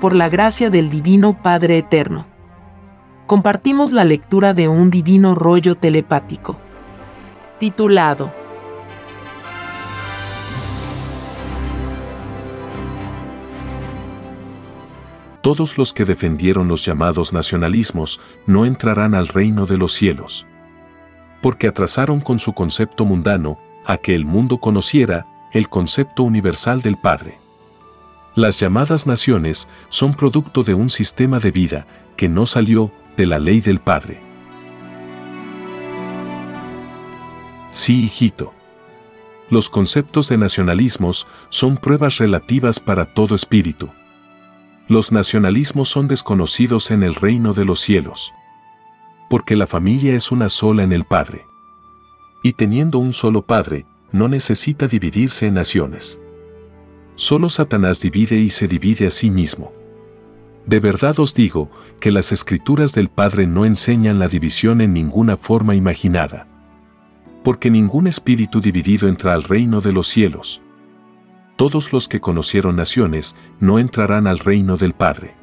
por la gracia del Divino Padre Eterno. Compartimos la lectura de un divino rollo telepático, titulado Todos los que defendieron los llamados nacionalismos no entrarán al reino de los cielos. Porque atrasaron con su concepto mundano a que el mundo conociera el concepto universal del Padre. Las llamadas naciones son producto de un sistema de vida que no salió de la ley del Padre. Sí, hijito. Los conceptos de nacionalismos son pruebas relativas para todo espíritu. Los nacionalismos son desconocidos en el reino de los cielos. Porque la familia es una sola en el Padre. Y teniendo un solo Padre, no necesita dividirse en naciones. Solo Satanás divide y se divide a sí mismo. De verdad os digo que las escrituras del Padre no enseñan la división en ninguna forma imaginada. Porque ningún espíritu dividido entra al reino de los cielos. Todos los que conocieron naciones no entrarán al reino del Padre.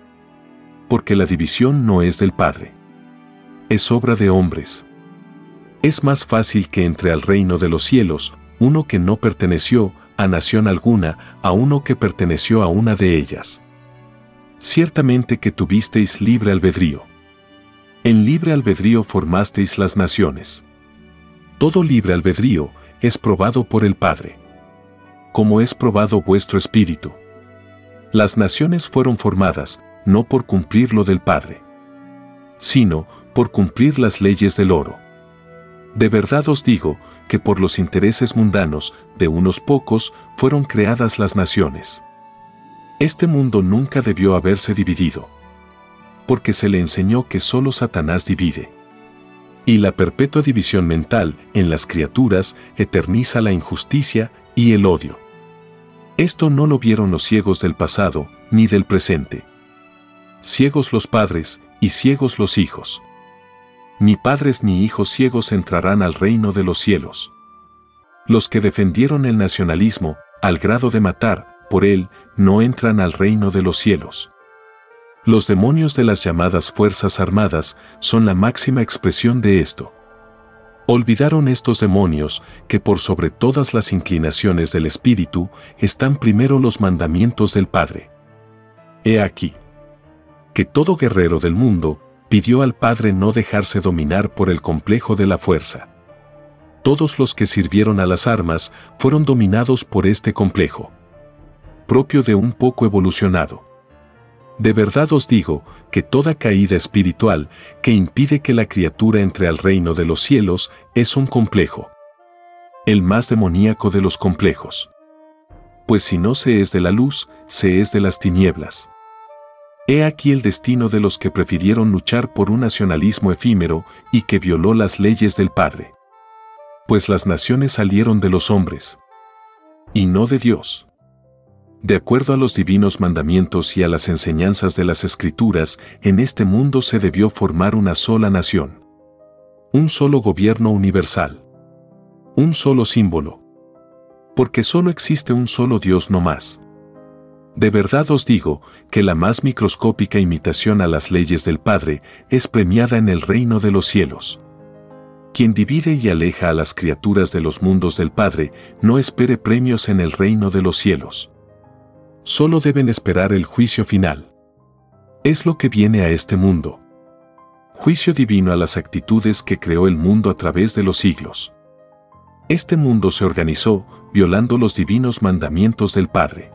Porque la división no es del Padre. Es obra de hombres. Es más fácil que entre al reino de los cielos uno que no perteneció a nación alguna, a uno que perteneció a una de ellas. Ciertamente que tuvisteis libre albedrío. En libre albedrío formasteis las naciones. Todo libre albedrío es probado por el Padre. Como es probado vuestro espíritu. Las naciones fueron formadas, no por cumplir lo del Padre, sino por cumplir las leyes del oro. De verdad os digo que por los intereses mundanos de unos pocos fueron creadas las naciones. Este mundo nunca debió haberse dividido. Porque se le enseñó que solo Satanás divide. Y la perpetua división mental en las criaturas eterniza la injusticia y el odio. Esto no lo vieron los ciegos del pasado ni del presente. Ciegos los padres y ciegos los hijos ni padres ni hijos ciegos entrarán al reino de los cielos. Los que defendieron el nacionalismo, al grado de matar, por él, no entran al reino de los cielos. Los demonios de las llamadas Fuerzas Armadas son la máxima expresión de esto. Olvidaron estos demonios que por sobre todas las inclinaciones del Espíritu están primero los mandamientos del Padre. He aquí que todo guerrero del mundo pidió al Padre no dejarse dominar por el complejo de la fuerza. Todos los que sirvieron a las armas fueron dominados por este complejo, propio de un poco evolucionado. De verdad os digo que toda caída espiritual que impide que la criatura entre al reino de los cielos es un complejo. El más demoníaco de los complejos. Pues si no se es de la luz, se es de las tinieblas. He aquí el destino de los que prefirieron luchar por un nacionalismo efímero y que violó las leyes del Padre. Pues las naciones salieron de los hombres, y no de Dios. De acuerdo a los divinos mandamientos y a las enseñanzas de las Escrituras, en este mundo se debió formar una sola nación. Un solo gobierno universal. Un solo símbolo. Porque solo existe un solo Dios no más. De verdad os digo que la más microscópica imitación a las leyes del Padre es premiada en el reino de los cielos. Quien divide y aleja a las criaturas de los mundos del Padre no espere premios en el reino de los cielos. Solo deben esperar el juicio final. Es lo que viene a este mundo. Juicio divino a las actitudes que creó el mundo a través de los siglos. Este mundo se organizó violando los divinos mandamientos del Padre.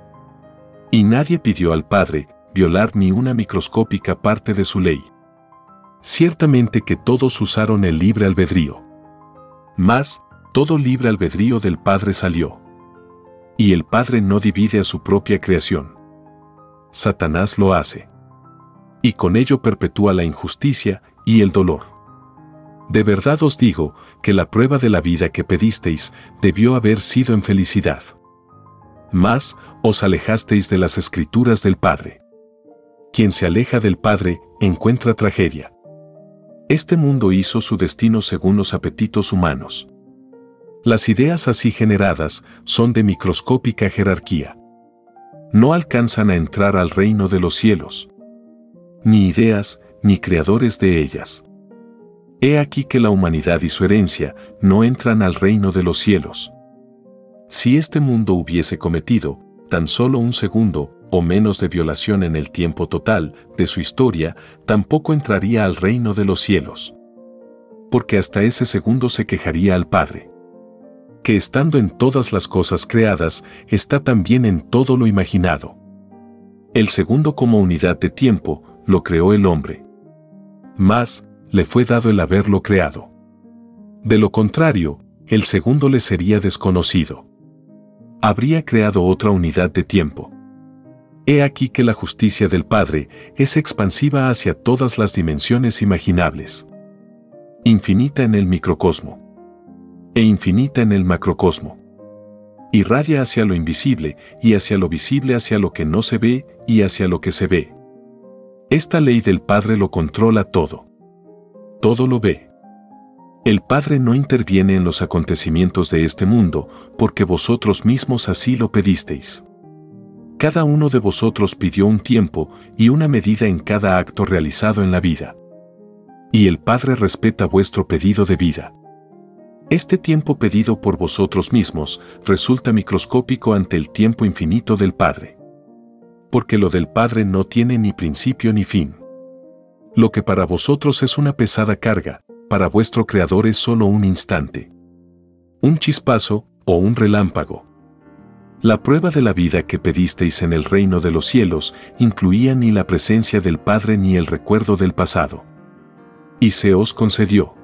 Y nadie pidió al Padre violar ni una microscópica parte de su ley. Ciertamente que todos usaron el libre albedrío. Mas, todo libre albedrío del Padre salió. Y el Padre no divide a su propia creación. Satanás lo hace. Y con ello perpetúa la injusticia y el dolor. De verdad os digo que la prueba de la vida que pedisteis debió haber sido en felicidad. Mas, os alejasteis de las escrituras del Padre. Quien se aleja del Padre encuentra tragedia. Este mundo hizo su destino según los apetitos humanos. Las ideas así generadas son de microscópica jerarquía. no alcanzan a entrar al reino de los cielos. Ni ideas, ni creadores de ellas. He aquí que la humanidad y su herencia no entran al reino de los cielos. Si este mundo hubiese cometido tan solo un segundo o menos de violación en el tiempo total de su historia, tampoco entraría al reino de los cielos. Porque hasta ese segundo se quejaría al Padre. Que estando en todas las cosas creadas, está también en todo lo imaginado. El segundo como unidad de tiempo, lo creó el hombre. Más, le fue dado el haberlo creado. De lo contrario, el segundo le sería desconocido. Habría creado otra unidad de tiempo. He aquí que la justicia del Padre es expansiva hacia todas las dimensiones imaginables. Infinita en el microcosmo. E infinita en el macrocosmo. Irradia hacia lo invisible y hacia lo visible hacia lo que no se ve y hacia lo que se ve. Esta ley del Padre lo controla todo. Todo lo ve. El Padre no interviene en los acontecimientos de este mundo porque vosotros mismos así lo pedisteis. Cada uno de vosotros pidió un tiempo y una medida en cada acto realizado en la vida. Y el Padre respeta vuestro pedido de vida. Este tiempo pedido por vosotros mismos resulta microscópico ante el tiempo infinito del Padre. Porque lo del Padre no tiene ni principio ni fin. Lo que para vosotros es una pesada carga, para vuestro Creador es solo un instante. Un chispazo o un relámpago. La prueba de la vida que pedisteis en el reino de los cielos incluía ni la presencia del Padre ni el recuerdo del pasado. Y se os concedió.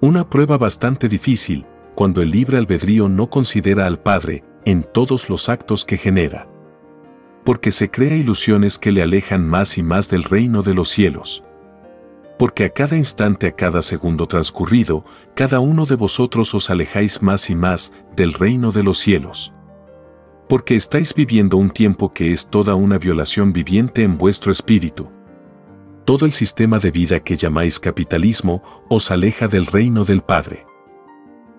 Una prueba bastante difícil, cuando el libre albedrío no considera al Padre en todos los actos que genera. Porque se crea ilusiones que le alejan más y más del reino de los cielos. Porque a cada instante, a cada segundo transcurrido, cada uno de vosotros os alejáis más y más del reino de los cielos porque estáis viviendo un tiempo que es toda una violación viviente en vuestro espíritu. Todo el sistema de vida que llamáis capitalismo os aleja del reino del Padre.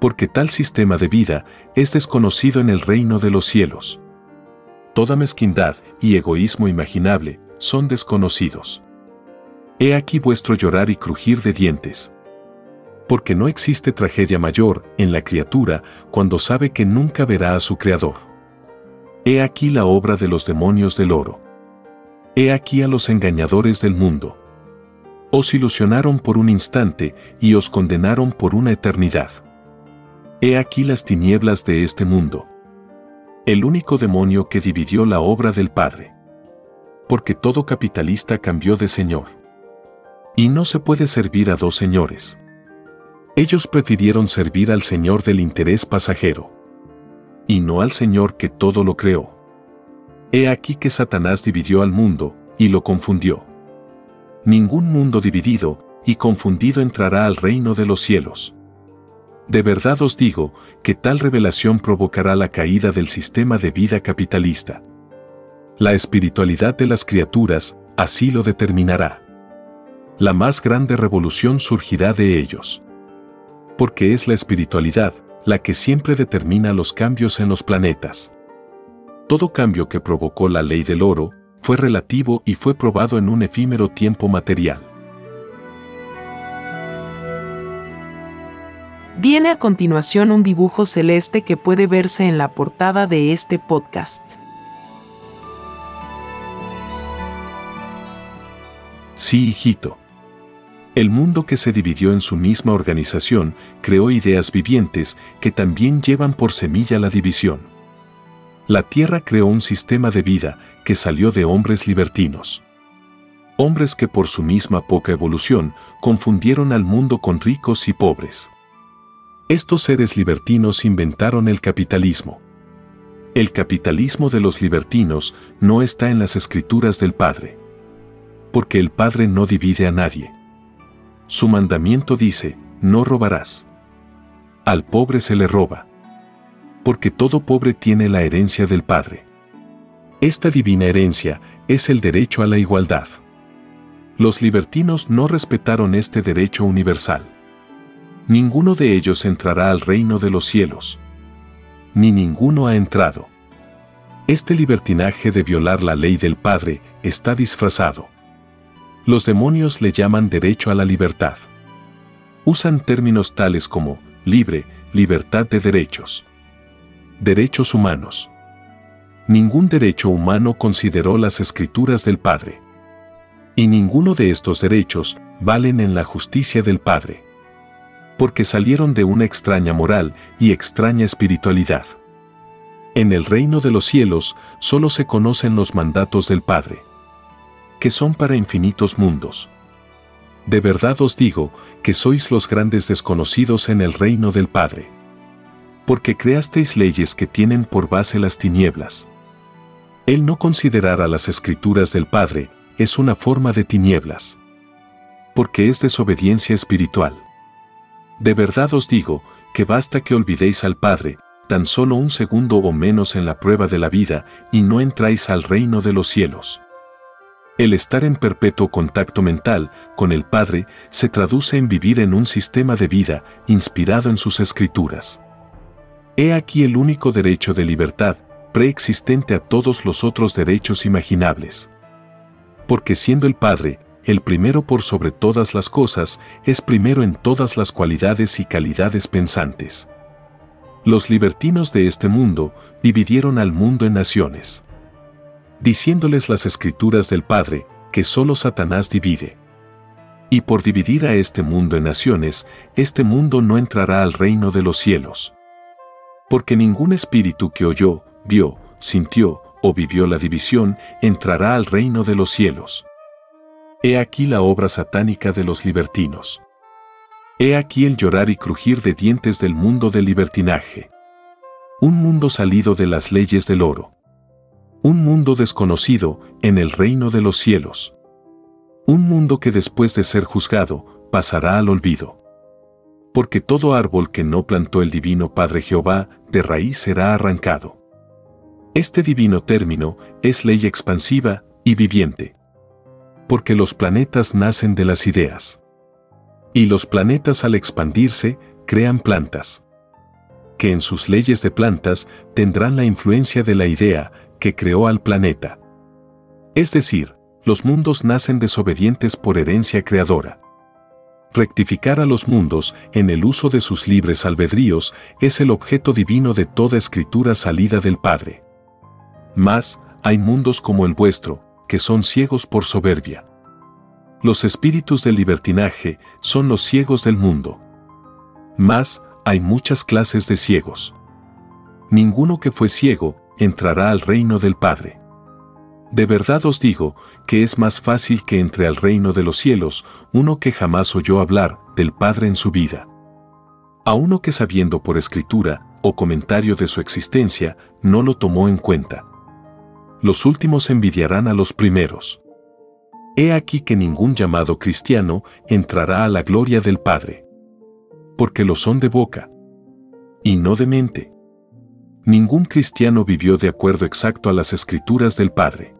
Porque tal sistema de vida es desconocido en el reino de los cielos. Toda mezquindad y egoísmo imaginable son desconocidos. He aquí vuestro llorar y crujir de dientes. Porque no existe tragedia mayor en la criatura cuando sabe que nunca verá a su Creador. He aquí la obra de los demonios del oro. He aquí a los engañadores del mundo. Os ilusionaron por un instante y os condenaron por una eternidad. He aquí las tinieblas de este mundo. El único demonio que dividió la obra del Padre. Porque todo capitalista cambió de Señor. Y no se puede servir a dos señores. Ellos prefirieron servir al Señor del interés pasajero y no al Señor que todo lo creó. He aquí que Satanás dividió al mundo, y lo confundió. Ningún mundo dividido y confundido entrará al reino de los cielos. De verdad os digo que tal revelación provocará la caída del sistema de vida capitalista. La espiritualidad de las criaturas así lo determinará. La más grande revolución surgirá de ellos. Porque es la espiritualidad la que siempre determina los cambios en los planetas. Todo cambio que provocó la ley del oro fue relativo y fue probado en un efímero tiempo material. Viene a continuación un dibujo celeste que puede verse en la portada de este podcast. Sí, hijito. El mundo que se dividió en su misma organización creó ideas vivientes que también llevan por semilla la división. La Tierra creó un sistema de vida que salió de hombres libertinos. Hombres que por su misma poca evolución confundieron al mundo con ricos y pobres. Estos seres libertinos inventaron el capitalismo. El capitalismo de los libertinos no está en las escrituras del Padre. Porque el Padre no divide a nadie. Su mandamiento dice, no robarás. Al pobre se le roba. Porque todo pobre tiene la herencia del Padre. Esta divina herencia es el derecho a la igualdad. Los libertinos no respetaron este derecho universal. Ninguno de ellos entrará al reino de los cielos. Ni ninguno ha entrado. Este libertinaje de violar la ley del Padre está disfrazado. Los demonios le llaman derecho a la libertad. Usan términos tales como libre, libertad de derechos. Derechos humanos. Ningún derecho humano consideró las escrituras del Padre. Y ninguno de estos derechos valen en la justicia del Padre. Porque salieron de una extraña moral y extraña espiritualidad. En el reino de los cielos solo se conocen los mandatos del Padre, que son para infinitos mundos. De verdad os digo que sois los grandes desconocidos en el reino del Padre. Porque creasteis leyes que tienen por base las tinieblas. El no considerar a las escrituras del Padre es una forma de tinieblas. Porque es desobediencia espiritual. De verdad os digo que basta que olvidéis al Padre, tan solo un segundo o menos en la prueba de la vida y no entráis al reino de los cielos. El estar en perpetuo contacto mental con el Padre se traduce en vivir en un sistema de vida inspirado en sus escrituras. He aquí el único derecho de libertad preexistente a todos los otros derechos imaginables. Porque siendo el Padre, el primero por sobre todas las cosas, es primero en todas las cualidades y calidades pensantes. Los libertinos de este mundo dividieron al mundo en naciones, diciéndoles las escrituras del Padre, que solo Satanás divide. Y por dividir a este mundo en naciones, este mundo no entrará al reino de los cielos. Porque ningún espíritu que oyó, vio, sintió o vivió la división entrará al reino de los cielos. He aquí la obra satánica de los libertinos. He aquí el llorar y crujir de dientes del mundo del libertinaje. Un mundo salido de las leyes del oro. Un mundo desconocido en el reino de los cielos. Un mundo que después de ser juzgado, pasará al olvido. Porque todo árbol que no plantó el divino Padre Jehová, de raíz será arrancado. Este divino término es ley expansiva y viviente. Porque los planetas nacen de las ideas. Y los planetas al expandirse crean plantas. Que en sus leyes de plantas tendrán la influencia de la idea que creó al planeta. Es decir, los mundos nacen desobedientes por herencia creadora. Rectificar a los mundos en el uso de sus libres albedríos es el objeto divino de toda escritura salida del Padre. Mas, hay mundos como el vuestro, que son ciegos por soberbia. Los espíritus del libertinaje son los ciegos del mundo. Mas, hay muchas clases de ciegos. Ninguno que fue ciego entrará al reino del Padre. De verdad os digo que es más fácil que entre al reino de los cielos uno que jamás oyó hablar del Padre en su vida. A uno que sabiendo por escritura o comentario de su existencia no lo tomó en cuenta. Los últimos envidiarán a los primeros. He aquí que ningún llamado cristiano entrará a la gloria del Padre. Porque lo son de boca. Y no de mente. Ningún cristiano vivió de acuerdo exacto a las escrituras del Padre.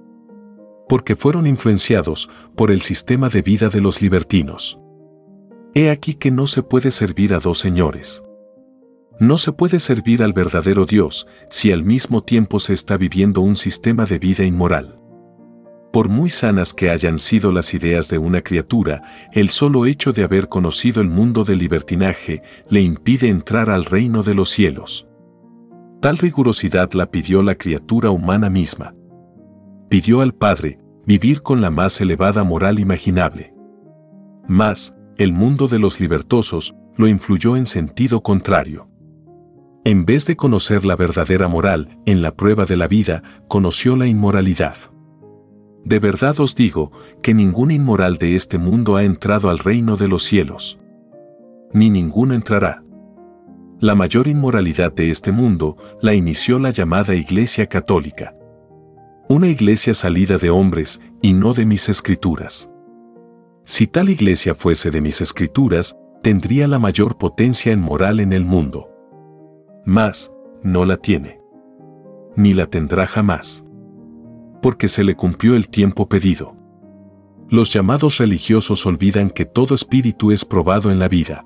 Porque fueron influenciados por el sistema de vida de los libertinos. He aquí que no se puede servir a dos señores. No se puede servir al verdadero Dios si al mismo tiempo se está viviendo un sistema de vida inmoral. Por muy sanas que hayan sido las ideas de una criatura, el solo hecho de haber conocido el mundo del libertinaje le impide entrar al reino de los cielos. Tal rigurosidad la pidió la criatura humana misma. Pidió al Padre vivir con la más elevada moral imaginable. Mas, el mundo de los libertosos lo influyó en sentido contrario. En vez de conocer la verdadera moral en la prueba de la vida, conoció la inmoralidad. De verdad os digo que ningún inmoral de este mundo ha entrado al reino de los cielos. Ni ninguno entrará. La mayor inmoralidad de este mundo la inició la llamada Iglesia Católica. Una iglesia salida de hombres y no de mis escrituras. Si tal iglesia fuese de mis escrituras, tendría la mayor potencia en moral en el mundo. Mas, no la tiene. Ni la tendrá jamás porque se le cumplió el tiempo pedido. Los llamados religiosos olvidan que todo espíritu es probado en la vida.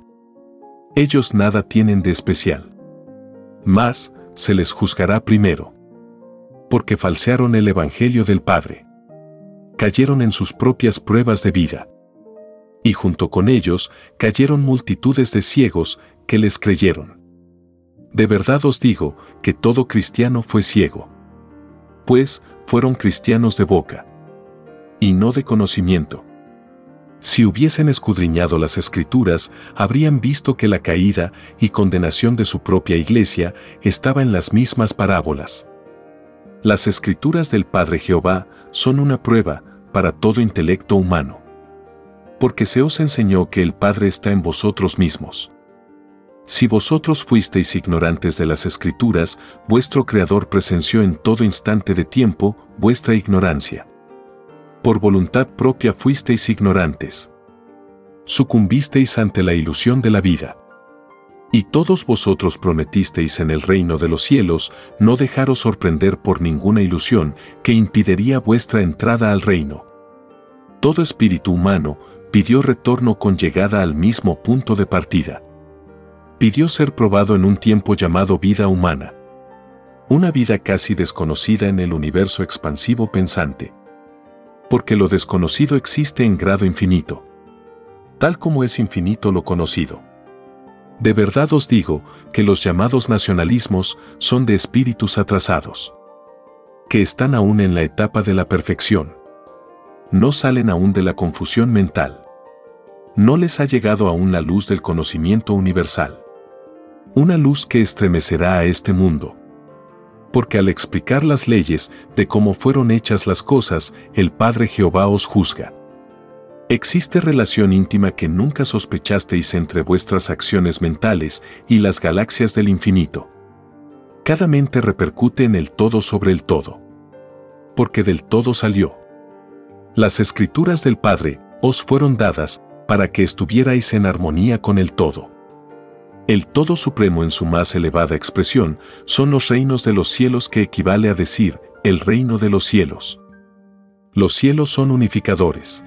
Ellos nada tienen de especial. Mas, se les juzgará primero. porque falsearon el Evangelio del Padre. Cayeron en sus propias pruebas de vida. Y junto con ellos cayeron multitudes de ciegos que les creyeron. De verdad os digo que todo cristiano fue ciego. Pues fueron cristianos de boca. Y no de conocimiento. Si hubiesen escudriñado las escrituras, habrían visto que la caída y condenación de su propia iglesia estaba en las mismas parábolas. Las escrituras del Padre Jehová son una prueba para todo intelecto humano. Porque se os enseñó que el Padre está en vosotros mismos. Si vosotros fuisteis ignorantes de las escrituras, vuestro Creador presenció en todo instante de tiempo vuestra ignorancia por voluntad propia fuisteis ignorantes. Sucumbisteis ante la ilusión de la vida. Y todos vosotros prometisteis en el reino de los cielos no dejaros sorprender por ninguna ilusión que impediría vuestra entrada al reino. Todo espíritu humano pidió retorno con llegada al mismo punto de partida. Pidió ser probado en un tiempo llamado vida humana. Una vida casi desconocida en el universo expansivo pensante porque lo desconocido existe en grado infinito, tal como es infinito lo conocido. De verdad os digo que los llamados nacionalismos son de espíritus atrasados, que están aún en la etapa de la perfección. No salen aún de la confusión mental. No les ha llegado aún la luz del conocimiento universal. Una luz que estremecerá a este mundo porque al explicar las leyes de cómo fueron hechas las cosas, el Padre Jehová os juzga. Existe relación íntima que nunca sospechasteis entre vuestras acciones mentales y las galaxias del infinito. Cada mente repercute en el todo sobre el todo. Porque del todo salió. Las escrituras del Padre os fueron dadas para que estuvierais en armonía con el todo. El todo supremo en su más elevada expresión son los reinos de los cielos que equivale a decir el reino de los cielos. Los cielos son unificadores.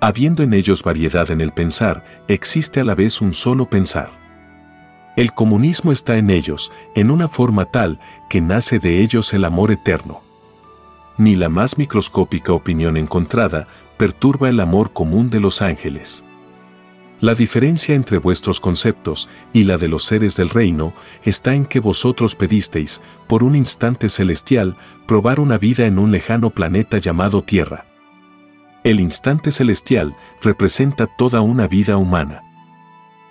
Habiendo en ellos variedad en el pensar, existe a la vez un solo pensar. El comunismo está en ellos, en una forma tal que nace de ellos el amor eterno. Ni la más microscópica opinión encontrada perturba el amor común de los ángeles. La diferencia entre vuestros conceptos y la de los seres del reino está en que vosotros pedisteis, por un instante celestial, probar una vida en un lejano planeta llamado Tierra. El instante celestial representa toda una vida humana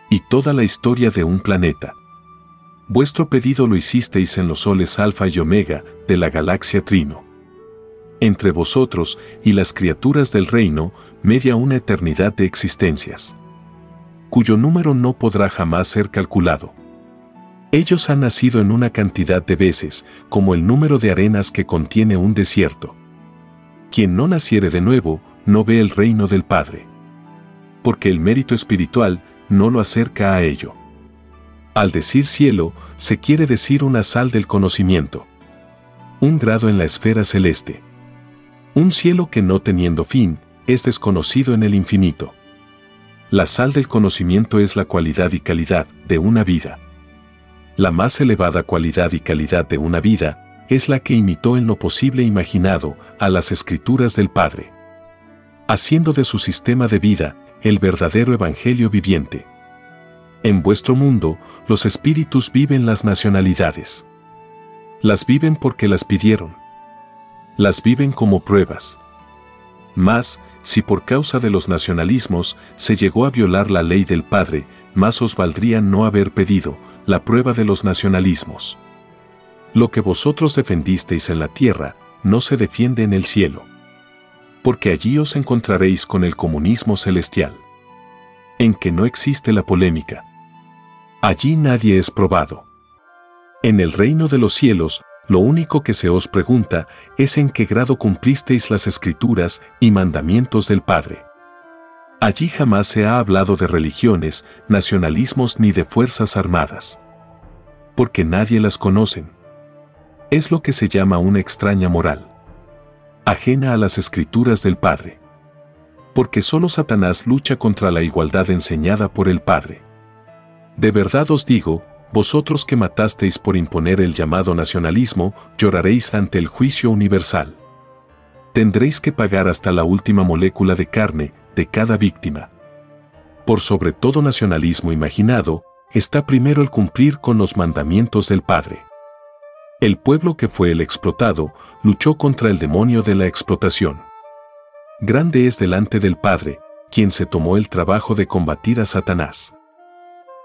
y toda la historia de un planeta. Vuestro pedido lo hicisteis en los soles Alfa y Omega de la galaxia Trino. Entre vosotros y las criaturas del reino media una eternidad de existencias cuyo número no podrá jamás ser calculado. Ellos han nacido en una cantidad de veces, como el número de arenas que contiene un desierto. Quien no naciere de nuevo, no ve el reino del Padre. Porque el mérito espiritual no lo acerca a ello. Al decir cielo, se quiere decir una sal del conocimiento. Un grado en la esfera celeste. Un cielo que no teniendo fin, es desconocido en el infinito. La sal del conocimiento es la cualidad y calidad de una vida. La más elevada cualidad y calidad de una vida es la que imitó en lo posible imaginado a las escrituras del Padre, haciendo de su sistema de vida el verdadero evangelio viviente. En vuestro mundo, los espíritus viven las nacionalidades. Las viven porque las pidieron. Las viven como pruebas. Más, si por causa de los nacionalismos se llegó a violar la ley del Padre, más os valdría no haber pedido la prueba de los nacionalismos. Lo que vosotros defendisteis en la tierra, no se defiende en el cielo. Porque allí os encontraréis con el comunismo celestial. En que no existe la polémica. Allí nadie es probado. En el reino de los cielos lo único que se os pregunta es en qué grado cumplisteis las escrituras y mandamientos del Padre. Allí jamás se ha hablado de religiones, nacionalismos ni de fuerzas armadas. Porque nadie las conocen. Es lo que se llama una extraña moral. Ajena a las escrituras del Padre. Porque solo Satanás lucha contra la igualdad enseñada por el Padre. De verdad os digo, vosotros que matasteis por imponer el llamado nacionalismo, lloraréis ante el juicio universal. Tendréis que pagar hasta la última molécula de carne de cada víctima. Por sobre todo nacionalismo imaginado, está primero el cumplir con los mandamientos del Padre. El pueblo que fue el explotado luchó contra el demonio de la explotación. Grande es delante del Padre, quien se tomó el trabajo de combatir a Satanás.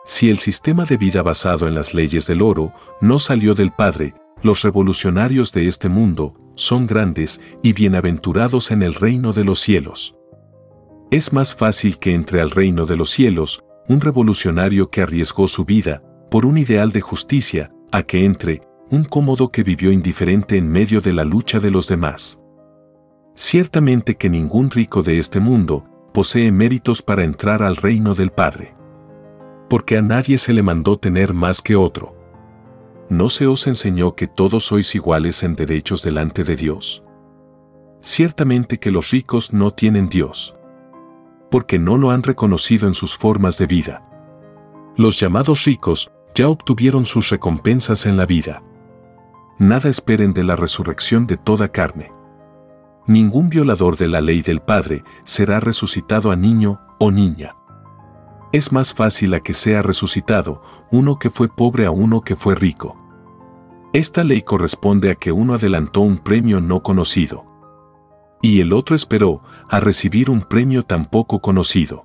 Si el sistema de vida basado en las leyes del oro no salió del Padre, los revolucionarios de este mundo son grandes y bienaventurados en el reino de los cielos. Es más fácil que entre al reino de los cielos un revolucionario que arriesgó su vida por un ideal de justicia a que entre un cómodo que vivió indiferente en medio de la lucha de los demás. Ciertamente que ningún rico de este mundo posee méritos para entrar al reino del Padre porque a nadie se le mandó tener más que otro. ¿No se os enseñó que todos sois iguales en derechos delante de Dios? Ciertamente que los ricos no tienen Dios, porque no lo han reconocido en sus formas de vida. Los llamados ricos ya obtuvieron sus recompensas en la vida. Nada esperen de la resurrección de toda carne. Ningún violador de la ley del Padre será resucitado a niño o niña es más fácil a que sea resucitado uno que fue pobre a uno que fue rico. Esta ley corresponde a que uno adelantó un premio no conocido. Y el otro esperó a recibir un premio tan poco conocido.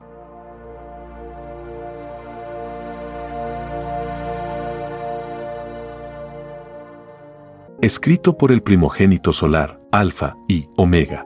Escrito por el primogénito solar, Alfa y Omega.